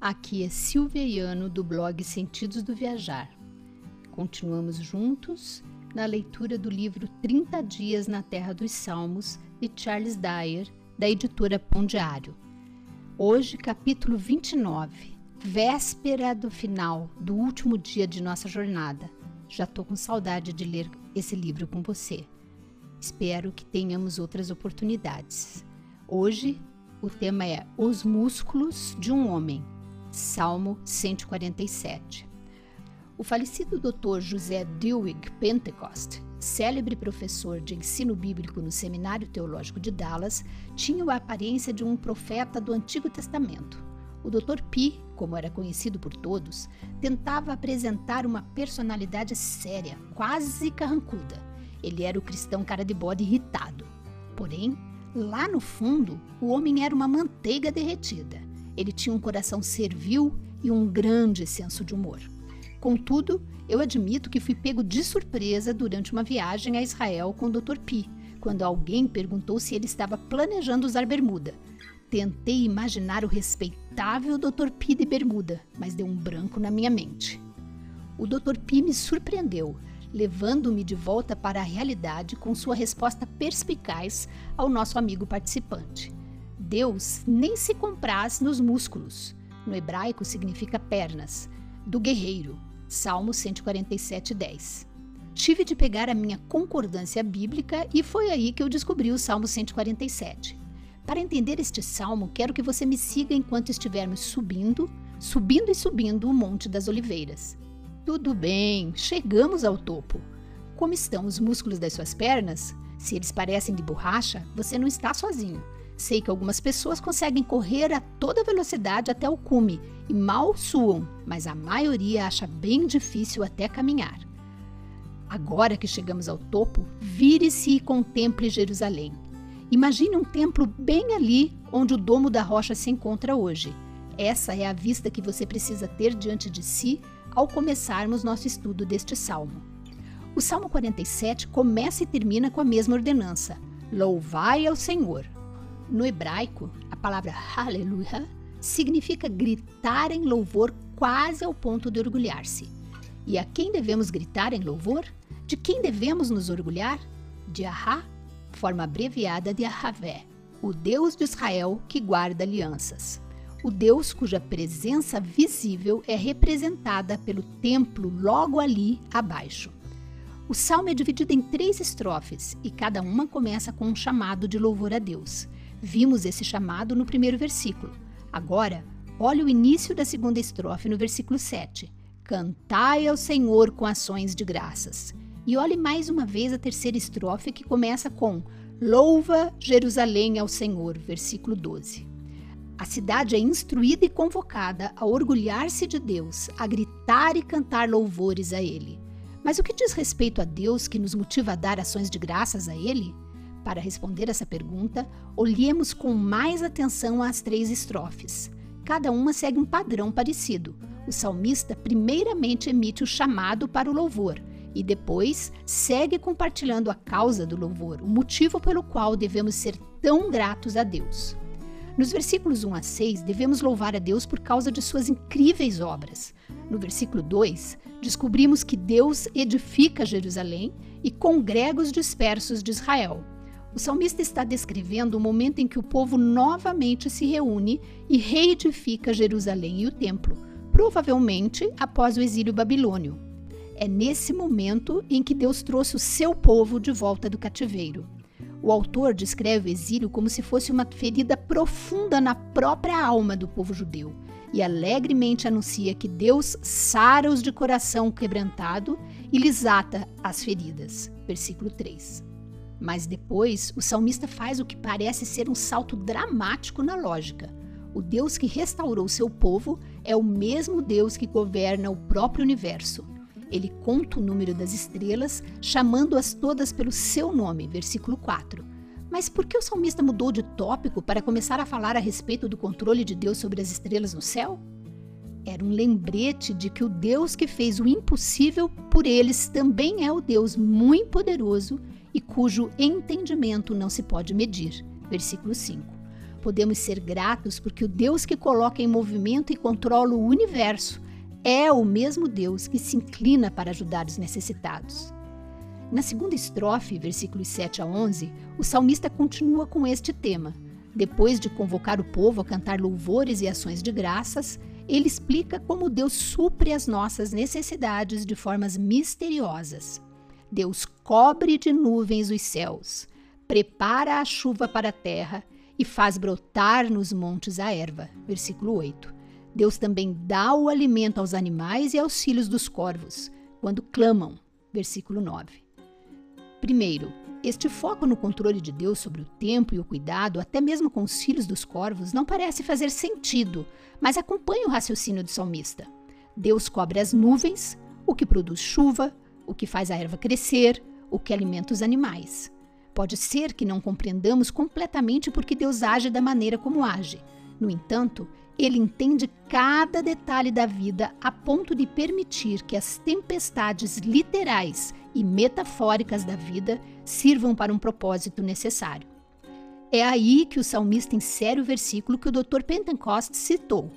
Aqui é Silvia Iano do blog Sentidos do Viajar. Continuamos juntos na leitura do livro 30 Dias na Terra dos Salmos de Charles Dyer, da editora Pão Diário. Hoje, capítulo 29, véspera do final do último dia de nossa jornada. Já estou com saudade de ler esse livro com você. Espero que tenhamos outras oportunidades. Hoje, o tema é Os Músculos de um Homem, Salmo 147. O falecido Dr. José Dewey Pentecost, célebre professor de ensino bíblico no Seminário Teológico de Dallas, tinha a aparência de um profeta do Antigo Testamento. O Dr. Pi, como era conhecido por todos, tentava apresentar uma personalidade séria, quase carrancuda. Ele era o cristão cara de bode irritado. Porém, lá no fundo, o homem era uma manteiga derretida. Ele tinha um coração servil e um grande senso de humor. Contudo, eu admito que fui pego de surpresa durante uma viagem a Israel com o Dr. Pi, quando alguém perguntou se ele estava planejando usar bermuda. Tentei imaginar o respeitável Dr. Pi de bermuda, mas deu um branco na minha mente. O Dr. Pi me surpreendeu, levando-me de volta para a realidade com sua resposta perspicaz ao nosso amigo participante. Deus nem se compraz nos músculos. No hebraico significa pernas, do guerreiro. Salmo 147, 10. Tive de pegar a minha concordância bíblica e foi aí que eu descobri o Salmo 147. Para entender este salmo, quero que você me siga enquanto estivermos subindo, subindo e subindo o Monte das Oliveiras. Tudo bem, chegamos ao topo. Como estão os músculos das suas pernas? Se eles parecem de borracha, você não está sozinho. Sei que algumas pessoas conseguem correr a toda velocidade até o cume e mal suam, mas a maioria acha bem difícil até caminhar. Agora que chegamos ao topo, vire-se e contemple Jerusalém. Imagine um templo bem ali onde o domo da rocha se encontra hoje. Essa é a vista que você precisa ter diante de si ao começarmos nosso estudo deste salmo. O Salmo 47 começa e termina com a mesma ordenança: Louvai ao Senhor. No hebraico, a palavra Hallelujah significa gritar em louvor quase ao ponto de orgulhar-se. E a quem devemos gritar em louvor? De quem devemos nos orgulhar? De Ahá, forma abreviada de Ahavé, o Deus de Israel que guarda alianças. O Deus cuja presença visível é representada pelo templo logo ali abaixo. O salmo é dividido em três estrofes e cada uma começa com um chamado de louvor a Deus. Vimos esse chamado no primeiro versículo. Agora, olhe o início da segunda estrofe no versículo 7. Cantai ao Senhor com ações de graças. E olhe mais uma vez a terceira estrofe que começa com Louva Jerusalém ao Senhor, versículo 12. A cidade é instruída e convocada a orgulhar-se de Deus, a gritar e cantar louvores a Ele. Mas o que diz respeito a Deus que nos motiva a dar ações de graças a Ele? Para responder essa pergunta, olhemos com mais atenção às três estrofes. Cada uma segue um padrão parecido. O salmista primeiramente emite o chamado para o louvor e depois segue compartilhando a causa do louvor, o motivo pelo qual devemos ser tão gratos a Deus. Nos versículos 1 a 6, devemos louvar a Deus por causa de suas incríveis obras. No versículo 2, descobrimos que Deus edifica Jerusalém e congrega os dispersos de Israel. O salmista está descrevendo o momento em que o povo novamente se reúne e reedifica Jerusalém e o templo, provavelmente após o exílio babilônio. É nesse momento em que Deus trouxe o seu povo de volta do cativeiro. O autor descreve o exílio como se fosse uma ferida profunda na própria alma do povo judeu e alegremente anuncia que Deus sara os de coração quebrantado e lhes ata as feridas. Versículo 3. Mas depois, o salmista faz o que parece ser um salto dramático na lógica. O Deus que restaurou seu povo é o mesmo Deus que governa o próprio universo. Ele conta o número das estrelas, chamando-as todas pelo seu nome, versículo 4. Mas por que o salmista mudou de tópico para começar a falar a respeito do controle de Deus sobre as estrelas no céu? Era um lembrete de que o Deus que fez o impossível por eles também é o Deus muito poderoso e cujo entendimento não se pode medir. Versículo 5. Podemos ser gratos porque o Deus que coloca em movimento e controla o universo é o mesmo Deus que se inclina para ajudar os necessitados. Na segunda estrofe, versículos 7 a 11, o salmista continua com este tema. Depois de convocar o povo a cantar louvores e ações de graças, ele explica como Deus supre as nossas necessidades de formas misteriosas. Deus cobre de nuvens os céus, prepara a chuva para a terra e faz brotar nos montes a erva. Versículo 8. Deus também dá o alimento aos animais e aos filhos dos corvos, quando clamam. Versículo 9. Primeiro, este foco no controle de Deus sobre o tempo e o cuidado, até mesmo com os filhos dos corvos, não parece fazer sentido, mas acompanha o raciocínio do salmista. Deus cobre as nuvens, o que produz chuva, o que faz a erva crescer, o que alimenta os animais. Pode ser que não compreendamos completamente porque Deus age da maneira como age. No entanto, ele entende cada detalhe da vida a ponto de permitir que as tempestades literais e metafóricas da vida sirvam para um propósito necessário. É aí que o salmista insere o versículo que o Dr. Pentecost citou.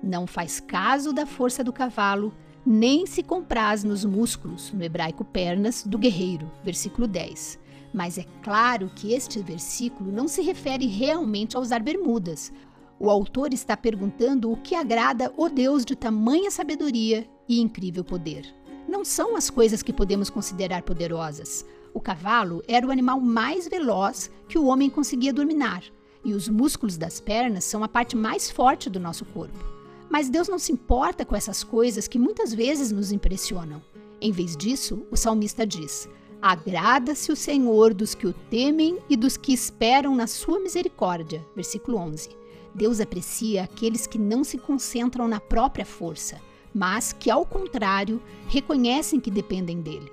Não faz caso da força do cavalo, nem se compraz nos músculos, no hebraico pernas, do guerreiro, versículo 10. Mas é claro que este versículo não se refere realmente a usar bermudas. O autor está perguntando o que agrada o Deus de tamanha sabedoria e incrível poder. Não são as coisas que podemos considerar poderosas. O cavalo era o animal mais veloz que o homem conseguia dominar, e os músculos das pernas são a parte mais forte do nosso corpo. Mas Deus não se importa com essas coisas que muitas vezes nos impressionam. Em vez disso, o salmista diz: Agrada-se o Senhor dos que o temem e dos que esperam na sua misericórdia. Versículo 11. Deus aprecia aqueles que não se concentram na própria força, mas que, ao contrário, reconhecem que dependem dele.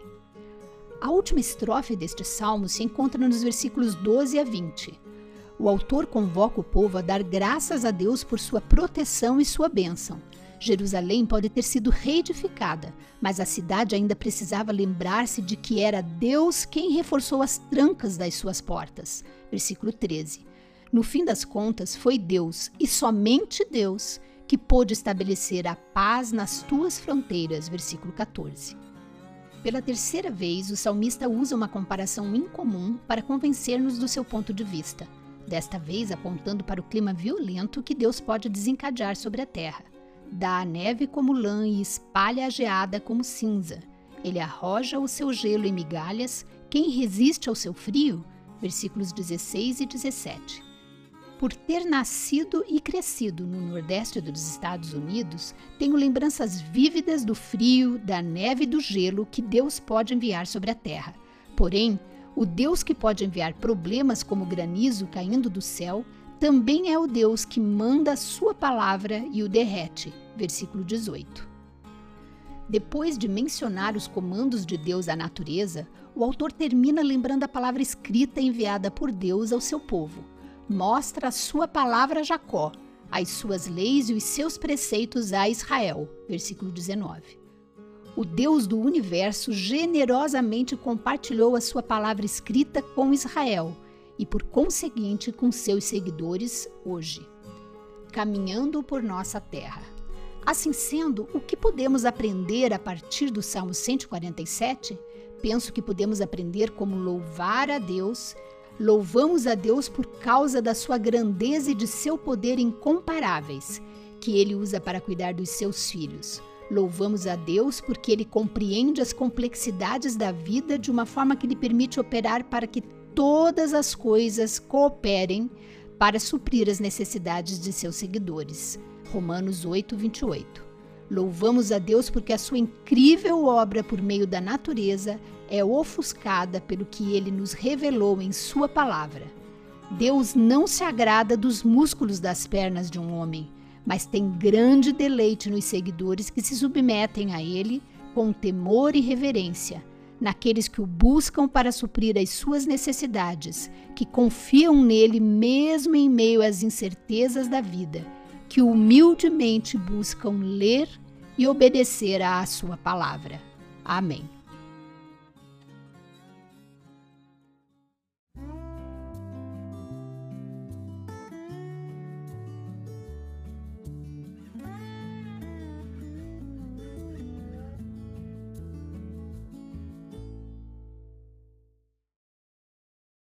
A última estrofe deste salmo se encontra nos versículos 12 a 20. O autor convoca o povo a dar graças a Deus por sua proteção e sua bênção, Jerusalém pode ter sido reedificada, mas a cidade ainda precisava lembrar-se de que era Deus quem reforçou as trancas das suas portas. Versículo 13. No fim das contas, foi Deus, e somente Deus, que pôde estabelecer a paz nas tuas fronteiras. Versículo 14. Pela terceira vez, o salmista usa uma comparação incomum para convencer-nos do seu ponto de vista, desta vez apontando para o clima violento que Deus pode desencadear sobre a terra. Dá a neve como lã e espalha a geada como cinza. Ele arroja o seu gelo em migalhas. Quem resiste ao seu frio? Versículos 16 e 17. Por ter nascido e crescido no Nordeste dos Estados Unidos, tenho lembranças vívidas do frio, da neve e do gelo que Deus pode enviar sobre a terra. Porém, o Deus que pode enviar problemas como granizo caindo do céu também é o Deus que manda a sua palavra e o derrete. Versículo 18. Depois de mencionar os comandos de Deus à natureza, o autor termina lembrando a palavra escrita enviada por Deus ao seu povo. Mostra a sua palavra a Jacó, as suas leis e os seus preceitos a Israel. Versículo 19. O Deus do universo generosamente compartilhou a sua palavra escrita com Israel e, por conseguinte, com seus seguidores hoje, caminhando por nossa terra. Assim sendo, o que podemos aprender a partir do Salmo 147? Penso que podemos aprender como louvar a Deus. Louvamos a Deus por causa da sua grandeza e de seu poder incomparáveis, que ele usa para cuidar dos seus filhos. Louvamos a Deus porque ele compreende as complexidades da vida de uma forma que lhe permite operar para que todas as coisas cooperem para suprir as necessidades de seus seguidores. Romanos 8, 28. Louvamos a Deus porque a sua incrível obra por meio da natureza é ofuscada pelo que ele nos revelou em sua palavra. Deus não se agrada dos músculos das pernas de um homem, mas tem grande deleite nos seguidores que se submetem a ele com temor e reverência naqueles que o buscam para suprir as suas necessidades, que confiam nele mesmo em meio às incertezas da vida, que humildemente buscam ler e obedecer à sua palavra. Amém.